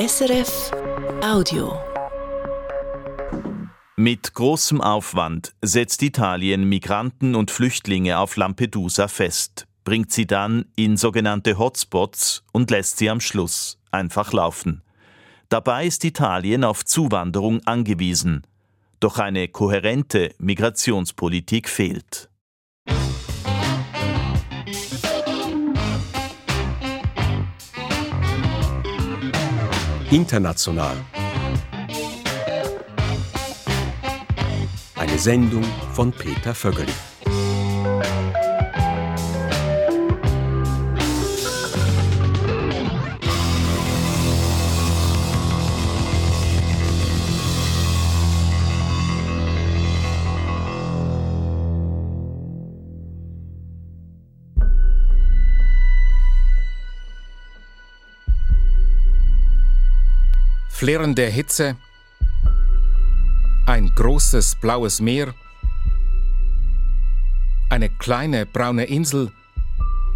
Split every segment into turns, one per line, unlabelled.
SRF Audio.
Mit großem Aufwand setzt Italien Migranten und Flüchtlinge auf Lampedusa fest, bringt sie dann in sogenannte Hotspots und lässt sie am Schluss einfach laufen. Dabei ist Italien auf Zuwanderung angewiesen. Doch eine kohärente Migrationspolitik fehlt.
International. Eine Sendung von Peter Vögeli.
Flirrende Hitze, ein großes blaues Meer, eine kleine braune Insel,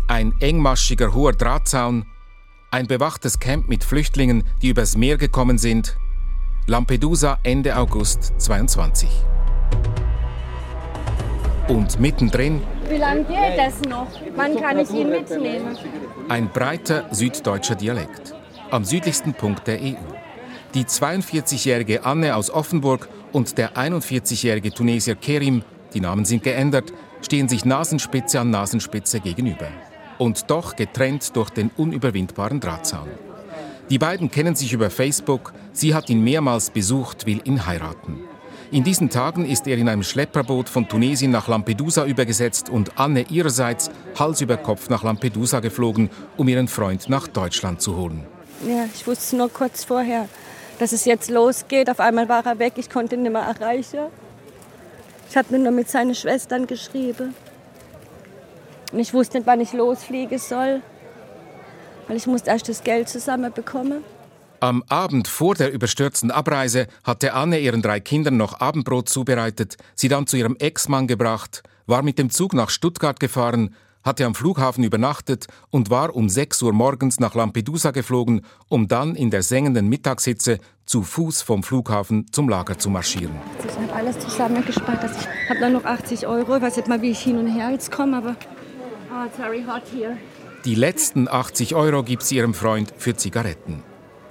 ein engmaschiger hoher Drahtzaun, ein bewachtes Camp mit Flüchtlingen, die übers Meer gekommen sind. Lampedusa Ende August 22. Und mittendrin.
Wie lange geht das noch? Wann kann ich ihn mitnehmen?
Ein breiter süddeutscher Dialekt. Am südlichsten Punkt der EU. Die 42-jährige Anne aus Offenburg und der 41-jährige Tunesier Kerim, die Namen sind geändert, stehen sich Nasenspitze an Nasenspitze gegenüber. Und doch getrennt durch den unüberwindbaren Drahtzaun. Die beiden kennen sich über Facebook, sie hat ihn mehrmals besucht, will ihn heiraten. In diesen Tagen ist er in einem Schlepperboot von Tunesien nach Lampedusa übergesetzt und Anne ihrerseits Hals über Kopf nach Lampedusa geflogen, um ihren Freund nach Deutschland zu holen.
Ja, ich wusste nur kurz vorher, dass es jetzt losgeht. Auf einmal war er weg, ich konnte ihn nicht mehr erreichen. Ich habe nur mit seinen Schwestern geschrieben. Und ich wusste nicht, wann ich losfliegen soll, weil ich musste erst das Geld zusammenbekommen.
Am Abend vor der überstürzten Abreise hatte Anne ihren drei Kindern noch Abendbrot zubereitet, sie dann zu ihrem Ex-Mann gebracht, war mit dem Zug nach Stuttgart gefahren hatte am Flughafen übernachtet und war um 6 Uhr morgens nach Lampedusa geflogen, um dann in der sengenden Mittagshitze zu Fuß vom Flughafen zum Lager zu marschieren.
Ich habe alles zusammengespart. Also ich habe dann noch 80 Euro. Ich weiß nicht mal, wie ich hin und her jetzt komme, aber oh, it's very hot here.
Die letzten 80 Euro gibt sie ihrem Freund für Zigaretten.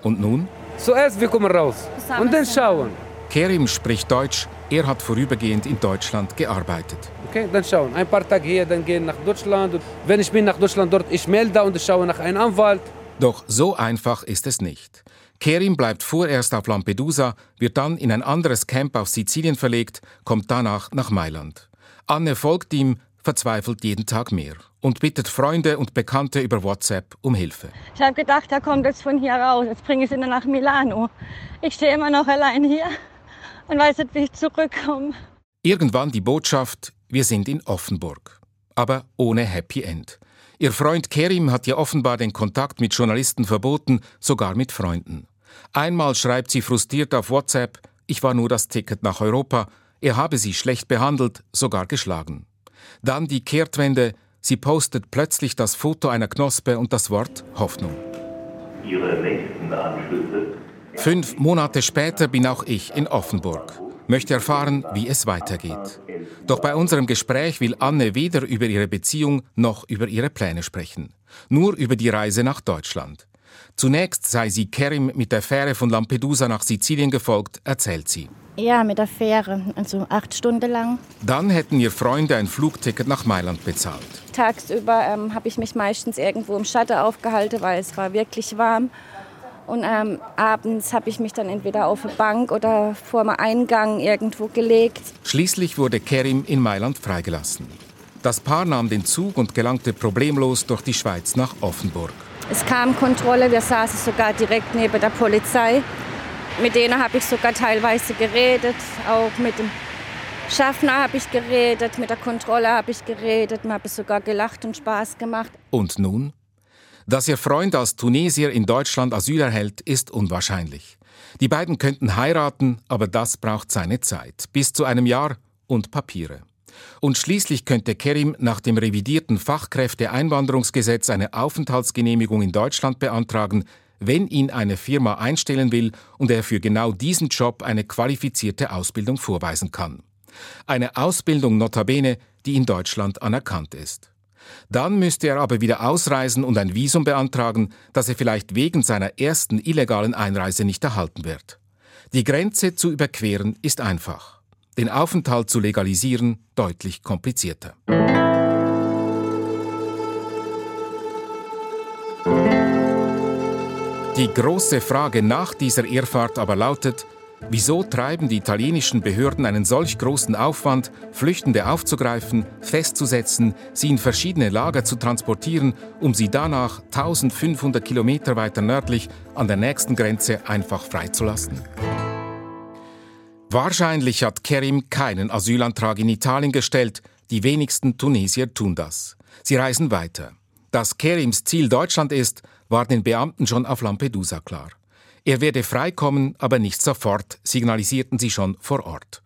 Und nun?
Zuerst wir kommen raus und dann schauen.
Kerim spricht Deutsch, er hat vorübergehend in Deutschland gearbeitet.
Okay, dann schauen. Ein paar Tage hier, dann gehen nach Deutschland. Und wenn ich bin nach Deutschland dort, ich melde und ich schaue nach einem Anwalt.
Doch so einfach ist es nicht. Kerim bleibt vorerst auf Lampedusa, wird dann in ein anderes Camp auf Sizilien verlegt, kommt danach nach Mailand. Anne folgt ihm, verzweifelt jeden Tag mehr und bittet Freunde und Bekannte über WhatsApp um Hilfe.
Ich habe gedacht, er kommt jetzt von hier raus, jetzt bringe ich ihn nach Milano. Ich stehe immer noch allein hier und weiß nicht, wie ich zurückkomme.
Irgendwann die Botschaft, wir sind in Offenburg. Aber ohne Happy End. Ihr Freund Kerim hat ihr offenbar den Kontakt mit Journalisten verboten, sogar mit Freunden. Einmal schreibt sie frustriert auf WhatsApp, ich war nur das Ticket nach Europa, er habe sie schlecht behandelt, sogar geschlagen. Dann die Kehrtwende, sie postet plötzlich das Foto einer Knospe und das Wort Hoffnung.
Ihre nächsten Anschlüsse.
Fünf Monate später bin auch ich in Offenburg möchte erfahren, wie es weitergeht. Doch bei unserem Gespräch will Anne weder über ihre Beziehung noch über ihre Pläne sprechen. Nur über die Reise nach Deutschland. Zunächst sei sie Kerim mit der Fähre von Lampedusa nach Sizilien gefolgt, erzählt sie.
Ja, mit der Fähre, also acht Stunden lang.
Dann hätten ihr Freunde ein Flugticket nach Mailand bezahlt.
Tagsüber ähm, habe ich mich meistens irgendwo im Schatten aufgehalten, weil es war wirklich warm. Und ähm, abends habe ich mich dann entweder auf eine Bank oder vor dem Eingang irgendwo gelegt.
Schließlich wurde Kerim in Mailand freigelassen. Das Paar nahm den Zug und gelangte problemlos durch die Schweiz nach Offenburg.
Es kam Kontrolle, wir saßen sogar direkt neben der Polizei. Mit denen habe ich sogar teilweise geredet, auch mit dem Schaffner habe ich geredet, mit der Kontrolle habe ich geredet, mir habe sogar gelacht und Spaß gemacht.
Und nun? Dass ihr Freund als Tunesier in Deutschland Asyl erhält, ist unwahrscheinlich. Die beiden könnten heiraten, aber das braucht seine Zeit, bis zu einem Jahr und Papiere. Und schließlich könnte Kerim nach dem revidierten Fachkräfteeinwanderungsgesetz eine Aufenthaltsgenehmigung in Deutschland beantragen, wenn ihn eine Firma einstellen will und er für genau diesen Job eine qualifizierte Ausbildung vorweisen kann. Eine Ausbildung notabene, die in Deutschland anerkannt ist. Dann müsste er aber wieder ausreisen und ein Visum beantragen, das er vielleicht wegen seiner ersten illegalen Einreise nicht erhalten wird. Die Grenze zu überqueren ist einfach. Den Aufenthalt zu legalisieren deutlich komplizierter. Die große Frage nach dieser Irrfahrt aber lautet, wieso treiben die italienischen Behörden einen solch großen Aufwand, Flüchtende aufzugreifen, festzusetzen, sie in verschiedene Lager zu transportieren, um sie danach 1500 Kilometer weiter nördlich an der nächsten Grenze einfach freizulassen? Wahrscheinlich hat Kerim keinen Asylantrag in Italien gestellt, die wenigsten Tunesier tun das. Sie reisen weiter. Dass Kerims Ziel Deutschland ist, war den Beamten schon auf Lampedusa klar. Er werde freikommen, aber nicht sofort, signalisierten sie schon vor Ort.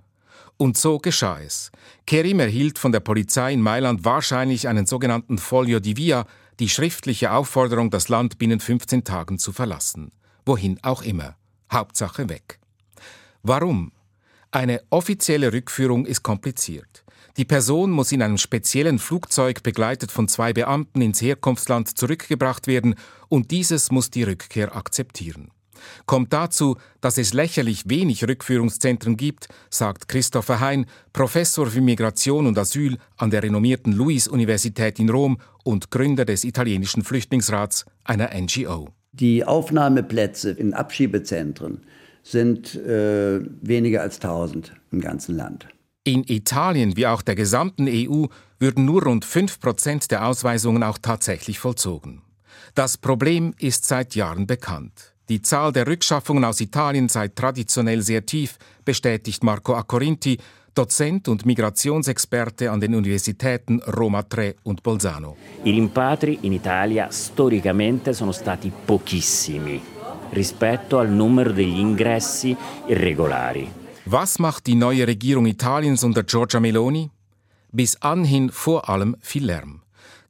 Und so geschah es. Kerim erhielt von der Polizei in Mailand wahrscheinlich einen sogenannten Folio di Via, die schriftliche Aufforderung, das Land binnen 15 Tagen zu verlassen. Wohin auch immer. Hauptsache weg. Warum? Eine offizielle Rückführung ist kompliziert. Die Person muss in einem speziellen Flugzeug begleitet von zwei Beamten ins Herkunftsland zurückgebracht werden und dieses muss die Rückkehr akzeptieren. Kommt dazu, dass es lächerlich wenig Rückführungszentren gibt, sagt Christopher Hein, Professor für Migration und Asyl an der renommierten Luis-Universität in Rom und Gründer des italienischen Flüchtlingsrats, einer NGO.
Die Aufnahmeplätze in Abschiebezentren sind äh, weniger als 1000 im ganzen Land.
In Italien wie auch der gesamten EU würden nur rund 5% der Ausweisungen auch tatsächlich vollzogen. Das Problem ist seit Jahren bekannt. Die Zahl der Rückschaffungen aus Italien sei traditionell sehr tief, bestätigt Marco Accorinti, Dozent und Migrationsexperte an den Universitäten Roma 3 und Bolzano.
I rimpatri in Italia storicamente sono stati pochissimi rispetto al numero degli ingressi irregolari.
Was macht die neue Regierung Italiens unter Giorgia Meloni? Bis anhin vor allem viel Lärm.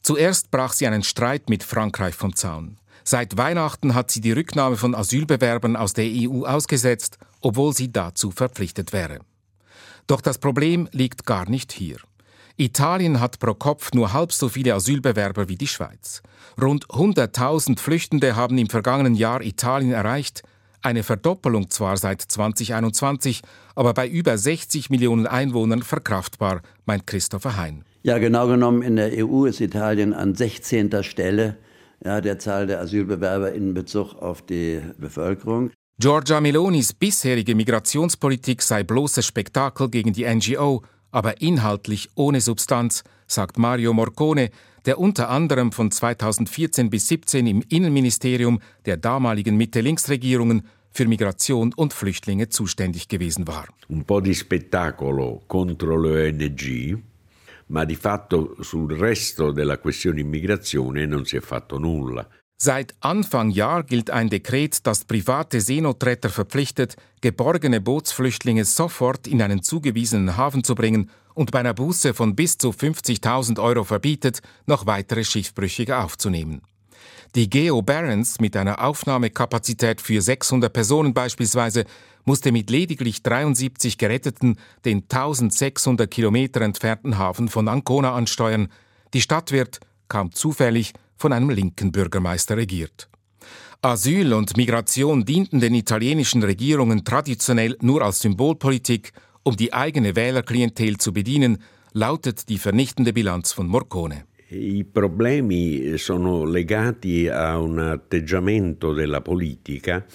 Zuerst brach sie einen Streit mit Frankreich vom Zaun. Seit Weihnachten hat sie die Rücknahme von Asylbewerbern aus der EU ausgesetzt, obwohl sie dazu verpflichtet wäre. Doch das Problem liegt gar nicht hier. Italien hat pro Kopf nur halb so viele Asylbewerber wie die Schweiz. Rund 100.000 Flüchtende haben im vergangenen Jahr Italien erreicht, eine Verdoppelung zwar seit 2021, aber bei über 60 Millionen Einwohnern verkraftbar, meint Christopher Hein.
Ja, genau genommen in der EU ist Italien an 16. Stelle ja, der Zahl der Asylbewerber in Bezug auf die Bevölkerung.
Giorgia Melonis bisherige Migrationspolitik sei bloßes Spektakel gegen die NGO, aber inhaltlich ohne Substanz, sagt Mario Morcone, der unter anderem von 2014 bis 2017 im Innenministerium der damaligen Mitte-Links-Regierungen für Migration und Flüchtlinge zuständig gewesen war.
Un po' di spettacolo contro le ONG, ma di fatto sul resto della questione immigrazione non si è fatto nulla.
Seit Anfang Jahr gilt ein Dekret, das private Seenotretter verpflichtet, geborgene Bootsflüchtlinge sofort in einen zugewiesenen Hafen zu bringen und bei einer Buße von bis zu 50.000 Euro verbietet, noch weitere Schiffbrüchige aufzunehmen. Die Geo Barents mit einer Aufnahmekapazität für 600 Personen beispielsweise musste mit lediglich 73 Geretteten den 1600 Kilometer entfernten Hafen von Ancona ansteuern. Die Stadt wird, kaum zufällig, von einem linken Bürgermeister regiert. Asyl und Migration dienten den italienischen Regierungen traditionell nur als Symbolpolitik um die eigene Wählerklientel zu bedienen, lautet die vernichtende Bilanz von Morcone.
I problemi sono legati a un atteggiamento della politica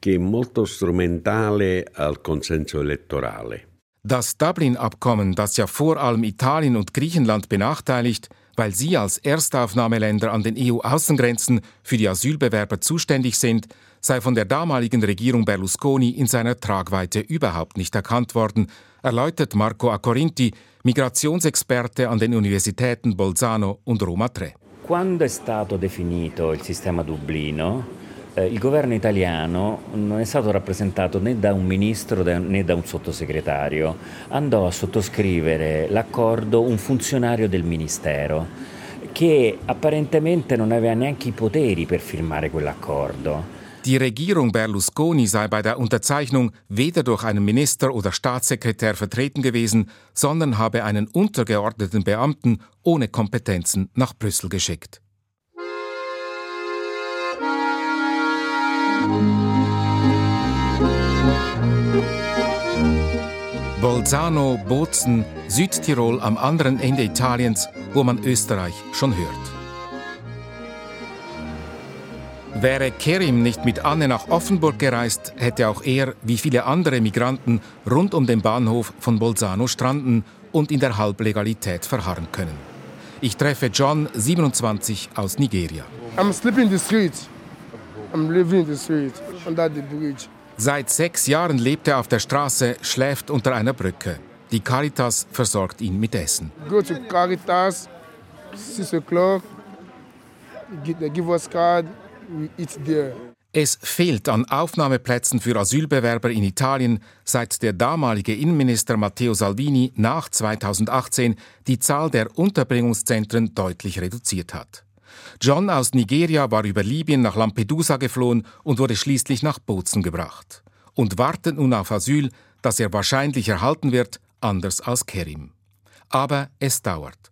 che è molto strumentale al consenso elettorale.
Das Dublin-Abkommen, das ja vor allem Italien und Griechenland benachteiligt, weil sie als Erstaufnahmeländer an den EU-Außengrenzen für die Asylbewerber zuständig sind, sei von der damaligen Regierung Berlusconi in seiner Tragweite überhaupt nicht erkannt worden, erläutert Marco Accorinti, Migrationsexperte an den Universitäten Bolzano und Roma 3.
Quando è stato definito il sistema Dublino, eh, il governo italiano non è stato rappresentato né da un ministro né da un sottosegretario. Andò a sottoscrivere l'accordo un funzionario del ministero che apparentemente non aveva neanche i poteri per firmare quell'accordo
Die Regierung Berlusconi sei bei der Unterzeichnung weder durch einen Minister oder Staatssekretär vertreten gewesen, sondern habe einen untergeordneten Beamten ohne Kompetenzen nach Brüssel geschickt. Bolzano, Bozen, Südtirol am anderen Ende Italiens, wo man Österreich schon hört. Wäre Kerim nicht mit Anne nach Offenburg gereist, hätte auch er, wie viele andere Migranten, rund um den Bahnhof von Bolzano stranden und in der Halblegalität verharren können. Ich treffe John, 27, aus Nigeria.
I'm sleeping in the street. I'm living in the street under the bridge.
Seit sechs Jahren lebt er auf der Straße, schläft unter einer Brücke. Die Caritas versorgt ihn mit Essen.
Go to Caritas, 6 o'clock, they give us card.
Es fehlt an Aufnahmeplätzen für Asylbewerber in Italien, seit der damalige Innenminister Matteo Salvini nach 2018 die Zahl der Unterbringungszentren deutlich reduziert hat. John aus Nigeria war über Libyen nach Lampedusa geflohen und wurde schließlich nach Bozen gebracht. Und wartet nun auf Asyl, das er wahrscheinlich erhalten wird, anders als Kerim. Aber es dauert.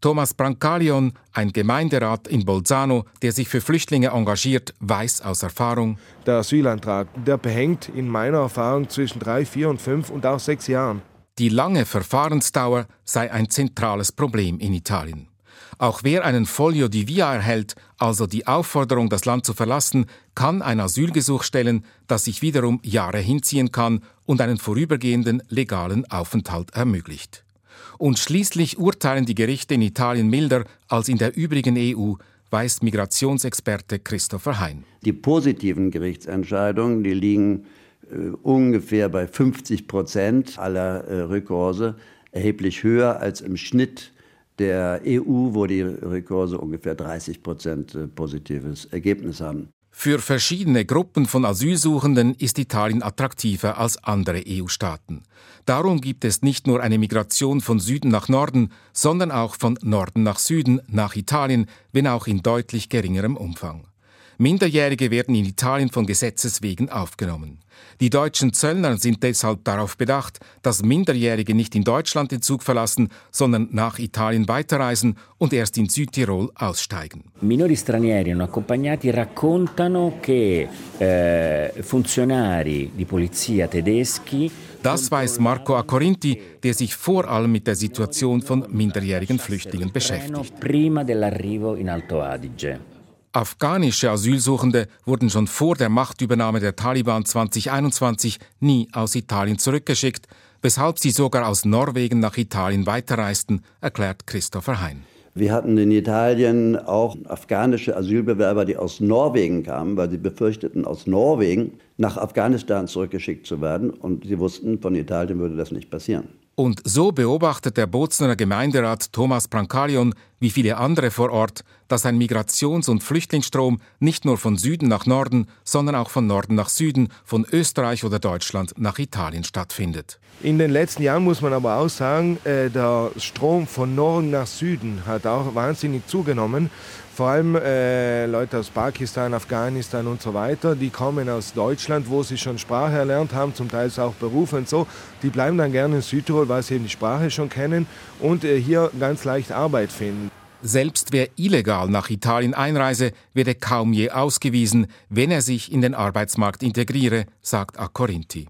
Thomas Brancalion, ein Gemeinderat in Bolzano, der sich für Flüchtlinge engagiert, weiß aus Erfahrung,
der Asylantrag, der behängt in meiner Erfahrung zwischen drei, vier und fünf und auch sechs Jahren.
Die lange Verfahrensdauer sei ein zentrales Problem in Italien. Auch wer einen Folio di Via erhält, also die Aufforderung, das Land zu verlassen, kann ein Asylgesuch stellen, das sich wiederum Jahre hinziehen kann und einen vorübergehenden legalen Aufenthalt ermöglicht. Und schließlich urteilen die Gerichte in Italien milder als in der übrigen EU, weiß Migrationsexperte Christopher Hein.
Die positiven Gerichtsentscheidungen, die liegen äh, ungefähr bei 50 Prozent aller äh, Rückkurse, erheblich höher als im Schnitt der EU, wo die Rekurse ungefähr 30 Prozent äh, positives Ergebnis haben.
Für verschiedene Gruppen von Asylsuchenden ist Italien attraktiver als andere EU-Staaten. Darum gibt es nicht nur eine Migration von Süden nach Norden, sondern auch von Norden nach Süden nach Italien, wenn auch in deutlich geringerem Umfang. Minderjährige werden in Italien von Gesetzes wegen aufgenommen. Die deutschen Zöllner sind deshalb darauf bedacht, dass Minderjährige nicht in Deutschland den Zug verlassen, sondern nach Italien weiterreisen und erst in Südtirol aussteigen.
Minori stranieri non accompagnati raccontano che eh, funzionari di polizia tedeschi
das weiß Marco Accorinti, der sich vor allem mit der Situation von minderjährigen Flüchtlingen beschäftigt. Afghanische Asylsuchende wurden schon vor der Machtübernahme der Taliban 2021 nie aus Italien zurückgeschickt, weshalb sie sogar aus Norwegen nach Italien weiterreisten, erklärt Christopher Hein.
Wir hatten in Italien auch afghanische Asylbewerber, die aus Norwegen kamen, weil sie befürchteten, aus Norwegen nach Afghanistan zurückgeschickt zu werden. Und sie wussten, von Italien würde das nicht passieren.
Und so beobachtet der Bozner Gemeinderat Thomas Brancalion, wie viele andere vor Ort, dass ein Migrations- und Flüchtlingsstrom nicht nur von Süden nach Norden, sondern auch von Norden nach Süden, von Österreich oder Deutschland nach Italien stattfindet.
In den letzten Jahren muss man aber auch sagen, äh, der Strom von Norden nach Süden hat auch wahnsinnig zugenommen. Vor allem äh, Leute aus Pakistan, Afghanistan und so weiter, die kommen aus Deutschland, wo sie schon Sprache erlernt haben, zum Teil auch Berufe und so. Die bleiben dann gerne in Südtirol, weil sie eben die Sprache schon kennen und äh, hier ganz leicht Arbeit finden.
Selbst wer illegal nach Italien einreise, werde kaum je ausgewiesen, wenn er sich in den Arbeitsmarkt integriere, sagt Accorinti.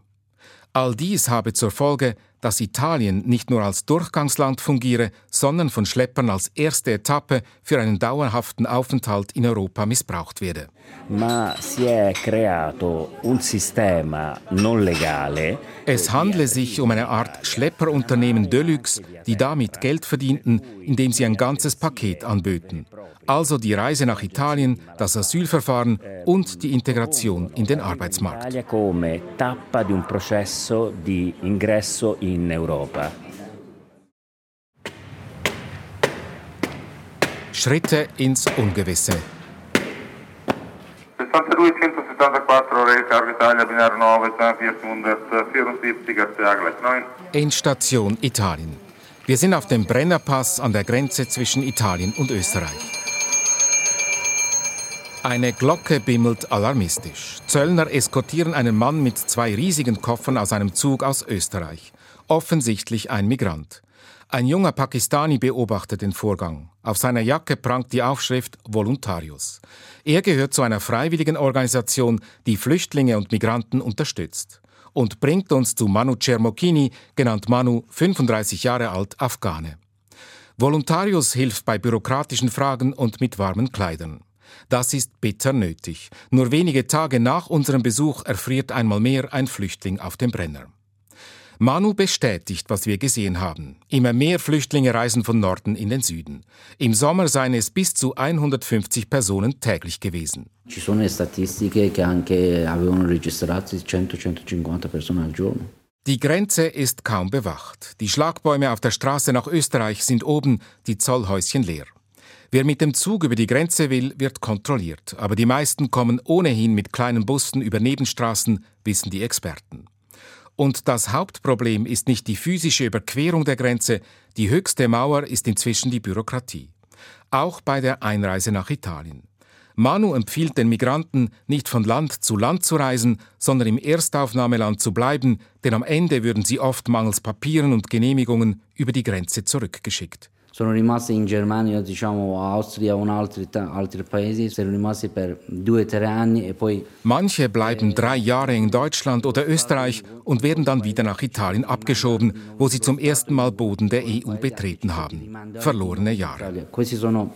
All dies habe zur Folge, dass Italien nicht nur als Durchgangsland fungiere, sondern von Schleppern als erste Etappe für einen dauerhaften Aufenthalt in Europa missbraucht werde. Es handle sich um eine Art Schlepperunternehmen Deluxe, die damit Geld verdienten, indem sie ein ganzes Paket anböten. Also die Reise nach Italien, das Asylverfahren und die Integration in den Arbeitsmarkt.
come tappa di un processo di ingresso in Europa.
Schritte ins Ungewisse.
62 174 Reykjavik Italia binario 9 474 Garcia gleich 9.
Endstation Italien. Wir sind auf dem Brennerpass an der Grenze zwischen Italien und Österreich. Eine Glocke bimmelt alarmistisch. Zöllner eskortieren einen Mann mit zwei riesigen Koffern aus einem Zug aus Österreich. Offensichtlich ein Migrant. Ein junger Pakistani beobachtet den Vorgang. Auf seiner Jacke prangt die Aufschrift Voluntarius. Er gehört zu einer freiwilligen Organisation, die Flüchtlinge und Migranten unterstützt. Und bringt uns zu Manu Cermokini, genannt Manu, 35 Jahre alt, Afghane. Voluntarius hilft bei bürokratischen Fragen und mit warmen Kleidern. Das ist bitter nötig. Nur wenige Tage nach unserem Besuch erfriert einmal mehr ein Flüchtling auf dem Brenner. Manu bestätigt, was wir gesehen haben. Immer mehr Flüchtlinge reisen von Norden in den Süden. Im Sommer seien es bis zu 150 Personen täglich gewesen.
Ci sono statistiche che anche avevano registrato 100-150 persone al giorno.
Die Grenze ist kaum bewacht. Die Schlagbäume auf der Straße nach Österreich sind oben, die Zollhäuschen leer. Wer mit dem Zug über die Grenze will, wird kontrolliert, aber die meisten kommen ohnehin mit kleinen Bussen über Nebenstraßen, wissen die Experten. Und das Hauptproblem ist nicht die physische Überquerung der Grenze, die höchste Mauer ist inzwischen die Bürokratie. Auch bei der Einreise nach Italien. Manu empfiehlt den Migranten, nicht von Land zu Land zu reisen, sondern im Erstaufnahmeland zu bleiben, denn am Ende würden sie oft mangels Papieren und Genehmigungen über die Grenze zurückgeschickt
sono rimasti in Germania, diciamo Austria und altri, altri paesi, sono rimasti per due, tre anni e poi...
Manche bleiben drei Jahre in Deutschland oder Österreich und werden dann wieder nach Italien abgeschoben, wo sie zum ersten Mal Boden der EU betreten haben. Verlorene Jahre.
Questi sono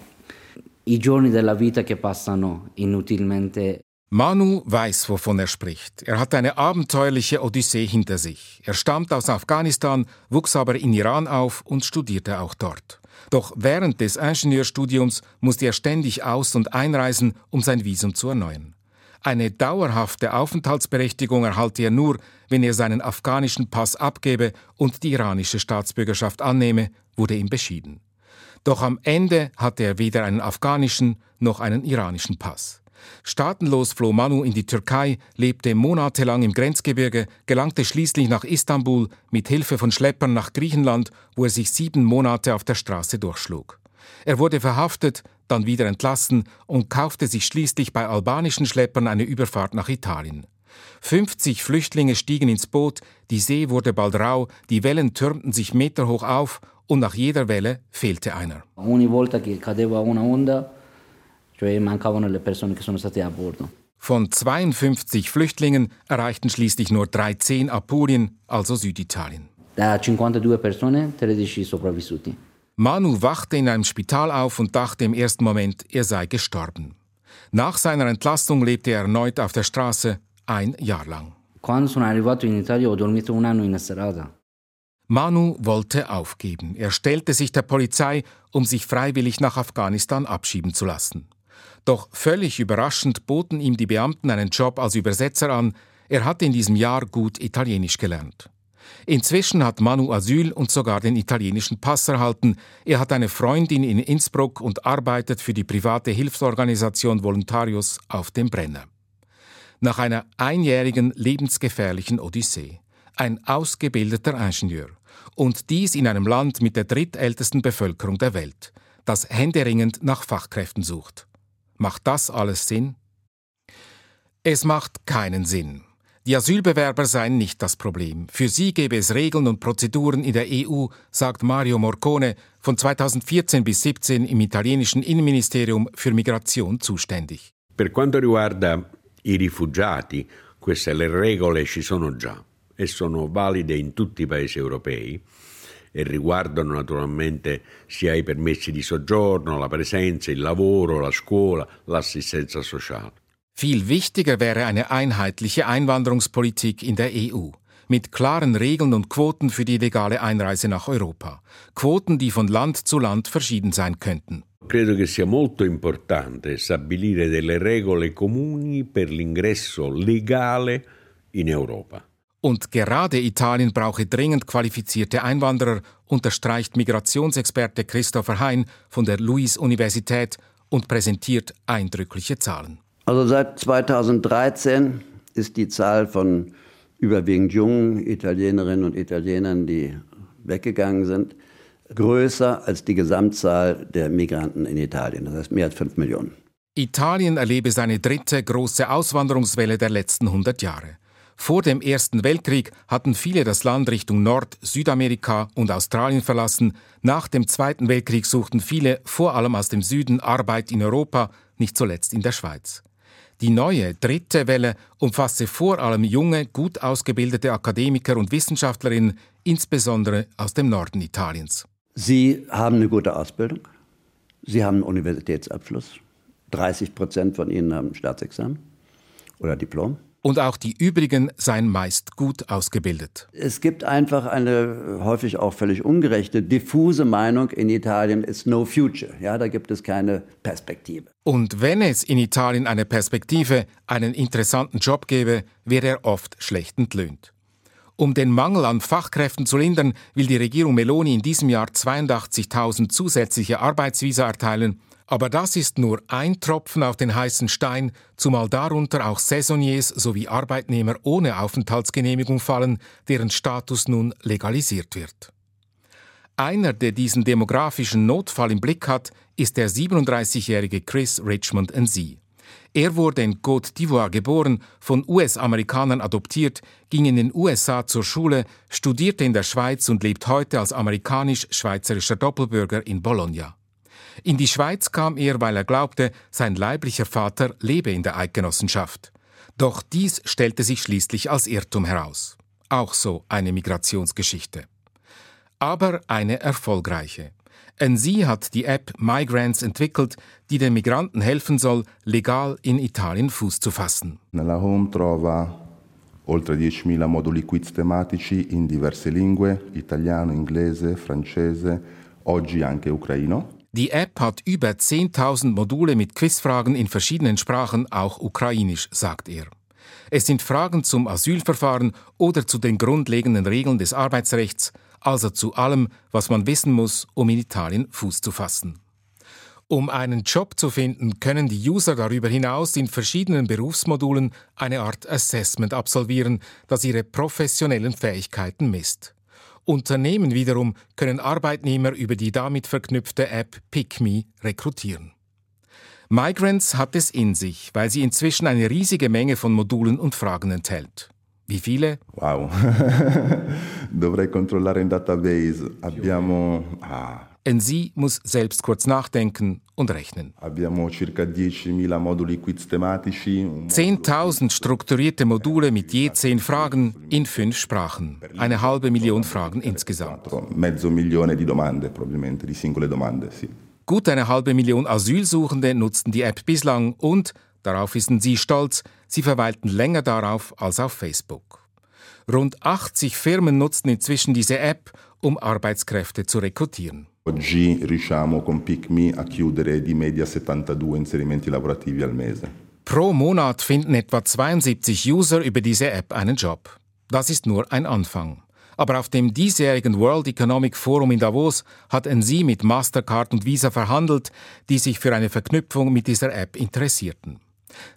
i giorni della vita che passano inutilmente
Manu weiß, wovon er spricht. Er hat eine abenteuerliche Odyssee hinter sich. Er stammt aus Afghanistan, wuchs aber in Iran auf und studierte auch dort. Doch während des Ingenieurstudiums musste er ständig aus- und einreisen, um sein Visum zu erneuern. Eine dauerhafte Aufenthaltsberechtigung erhalte er nur, wenn er seinen afghanischen Pass abgebe und die iranische Staatsbürgerschaft annehme, wurde ihm beschieden. Doch am Ende hatte er weder einen afghanischen noch einen iranischen Pass. Staatenlos floh Manu in die Türkei, lebte monatelang im Grenzgebirge, gelangte schließlich nach Istanbul mit Hilfe von Schleppern nach Griechenland, wo er sich sieben Monate auf der Straße durchschlug. Er wurde verhaftet, dann wieder entlassen und kaufte sich schließlich bei albanischen Schleppern eine Überfahrt nach Italien. 50 Flüchtlinge stiegen ins Boot, die See wurde bald rau, die Wellen türmten sich meterhoch auf und nach jeder Welle fehlte einer.
Ogni volta che cadeva una onda cioè mancavano le persone che sono state a bordo.
Von 52 Flüchtlingen erreichten schließlich nur 13 Apulien, also Süditalien.
Da 52 persone, 13 sopravvissuti.
Manu wachte in einem Spital auf und dachte im ersten Moment, er sei gestorben. Nach seiner Entlassung lebte er erneut auf der Straße, ein Jahr lang.
Quando sono arrivato in Italia ho dormito un anno in strada.
Manu wollte aufgeben. Er stellte sich der Polizei, um sich freiwillig nach Afghanistan abschieben zu lassen. Doch völlig überraschend boten ihm die Beamten einen Job als Übersetzer an. Er hatte in diesem Jahr gut Italienisch gelernt. Inzwischen hat Manu Asyl und sogar den italienischen Pass erhalten. Er hat eine Freundin in Innsbruck und arbeitet für die private Hilfsorganisation Voluntarius auf dem Brenner. Nach einer einjährigen lebensgefährlichen Odyssee. Ein ausgebildeter Ingenieur. Und dies in einem Land mit der drittältesten Bevölkerung der Welt, das händeringend nach Fachkräften sucht. Macht das alles Sinn? Es macht keinen Sinn. Die Asylbewerber seien nicht das Problem. Für sie gäbe es Regeln und Prozeduren in der EU, sagt Mario Morcone, von 2014 bis 2017 im italienischen Innenministerium für Migration zuständig.
Per quanto riguarda i rifugiati, queste le regole ci sono già e sono valide in tutti i paesi europei e riguardano naturalmente sia i permessi di soggiorno, la presenza, il lavoro, la scuola, l'assistenza sociale.
Viel wichtiger wäre eine einheitliche Einwanderungspolitik in der EU mit klaren Regeln und Quoten für die legale Einreise nach Europa. Quoten, die von Land zu Land verschieden sein könnten.
Credo che sia molto importante stabilire delle regole comuni per l'ingresso legale in Europa.
Und gerade Italien brauche dringend qualifizierte Einwanderer, unterstreicht Migrationsexperte Christopher Hein von der Luis-Universität und präsentiert eindrückliche Zahlen.
Also seit 2013 ist die Zahl von überwiegend jungen Italienerinnen und Italienern, die weggegangen sind, größer als die Gesamtzahl der Migranten in Italien. Das heißt mehr als fünf Millionen.
Italien erlebe seine dritte große Auswanderungswelle der letzten 100 Jahre. Vor dem Ersten Weltkrieg hatten viele das Land Richtung Nord-, Südamerika und Australien verlassen. Nach dem Zweiten Weltkrieg suchten viele, vor allem aus dem Süden, Arbeit in Europa, nicht zuletzt in der Schweiz. Die neue dritte Welle umfasste vor allem junge, gut ausgebildete Akademiker und Wissenschaftlerinnen, insbesondere aus dem Norden Italiens.
Sie haben eine gute Ausbildung. Sie haben einen Universitätsabschluss. 30 Prozent von ihnen haben Staatsexamen oder Diplom.
Und auch die übrigen seien meist gut ausgebildet.
Es gibt einfach eine häufig auch völlig ungerechte, diffuse Meinung in Italien ist no future. Ja, da gibt es keine Perspektive.
Und wenn es in Italien eine Perspektive, einen interessanten Job gäbe, wäre er oft schlecht entlöhnt. Um den Mangel an Fachkräften zu lindern, will die Regierung Meloni in diesem Jahr 82.000 zusätzliche Arbeitsvisa erteilen aber das ist nur ein Tropfen auf den heißen Stein, zumal darunter auch Saisoniers sowie Arbeitnehmer ohne Aufenthaltsgenehmigung fallen, deren Status nun legalisiert wird. Einer, der diesen demografischen Notfall im Blick hat, ist der 37-jährige Chris Richmond NZ. Er wurde in Côte d'Ivoire geboren, von US-Amerikanern adoptiert, ging in den USA zur Schule, studierte in der Schweiz und lebt heute als amerikanisch-schweizerischer Doppelbürger in Bologna. In die Schweiz kam er, weil er glaubte, sein leiblicher Vater lebe in der Eidgenossenschaft. Doch dies stellte sich schließlich als Irrtum heraus. Auch so eine Migrationsgeschichte. Aber eine erfolgreiche. NC hat die App Migrants entwickelt, die den Migranten helfen soll, legal in Italien Fuß zu fassen.
Nella home trova oltre 10.000 moduli quiz tematici in diverse lingue, italiano, inglese, francese, oggi anche ucraino.
Die App hat über 10.000 Module mit Quizfragen in verschiedenen Sprachen, auch ukrainisch, sagt er. Es sind Fragen zum Asylverfahren oder zu den grundlegenden Regeln des Arbeitsrechts, also zu allem, was man wissen muss, um in Italien Fuß zu fassen. Um einen Job zu finden, können die User darüber hinaus in verschiedenen Berufsmodulen eine Art Assessment absolvieren, das ihre professionellen Fähigkeiten misst. Unternehmen wiederum können Arbeitnehmer über die damit verknüpfte App PickMe rekrutieren. Migrants hat es in sich, weil sie inzwischen eine riesige Menge von Modulen und Fragen enthält. Wie viele?
Wow. Dovrei controllare in database. Abbiamo
ah, NC muss selbst kurz nachdenken und rechnen. 10.000 strukturierte Module mit je zehn Fragen in fünf Sprachen. Eine halbe Million Fragen insgesamt. Gut eine halbe Million Asylsuchende nutzten die App bislang und, darauf sind sie stolz, sie verweilten länger darauf als auf Facebook. Rund 80 Firmen nutzten inzwischen diese App, um Arbeitskräfte zu rekrutieren.
Oggi riusciamo con PICMI a chiudere di media 72 inserimenti lavorativi al mese.
Pro Monat finden etwa 72 User über diese App einen Job. Das ist nur ein Anfang. Aber auf dem diesjährigen World Economic Forum in Davos hat NC mit Mastercard und Visa verhandelt, die sich für eine Verknüpfung mit dieser App interessierten.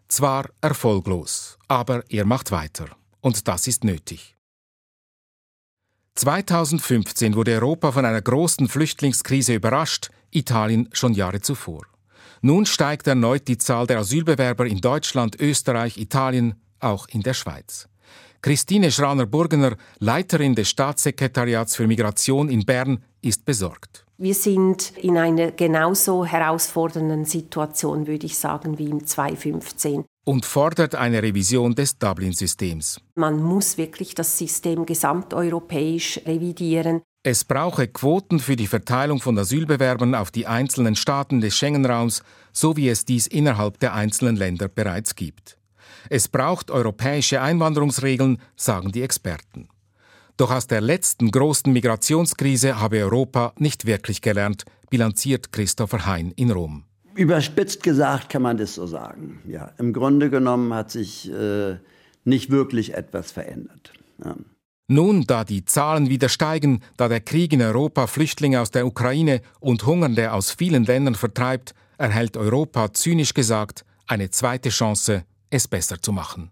Zwar erfolglos, aber er macht weiter. Und das ist nötig. 2015 wurde Europa von einer großen Flüchtlingskrise überrascht, Italien schon Jahre zuvor. Nun steigt erneut die Zahl der Asylbewerber in Deutschland, Österreich, Italien, auch in der Schweiz. Christine Schraner-Burgener, Leiterin des Staatssekretariats für Migration in Bern, ist besorgt.
Wir sind in einer genauso herausfordernden Situation, würde ich sagen, wie im 2015
und fordert eine Revision des Dublin-Systems.
Man muss wirklich das System gesamteuropäisch revidieren.
Es brauche Quoten für die Verteilung von Asylbewerbern auf die einzelnen Staaten des Schengen-Raums, so wie es dies innerhalb der einzelnen Länder bereits gibt. Es braucht europäische Einwanderungsregeln, sagen die Experten. Doch aus der letzten großen Migrationskrise habe Europa nicht wirklich gelernt, bilanziert Christopher Hein in Rom.
Überspitzt gesagt kann man das so sagen. Ja, Im Grunde genommen hat sich äh, nicht wirklich etwas verändert. Ja.
Nun, da die Zahlen wieder steigen, da der Krieg in Europa Flüchtlinge aus der Ukraine und Hungernde aus vielen Ländern vertreibt, erhält Europa zynisch gesagt eine zweite Chance, es besser zu machen.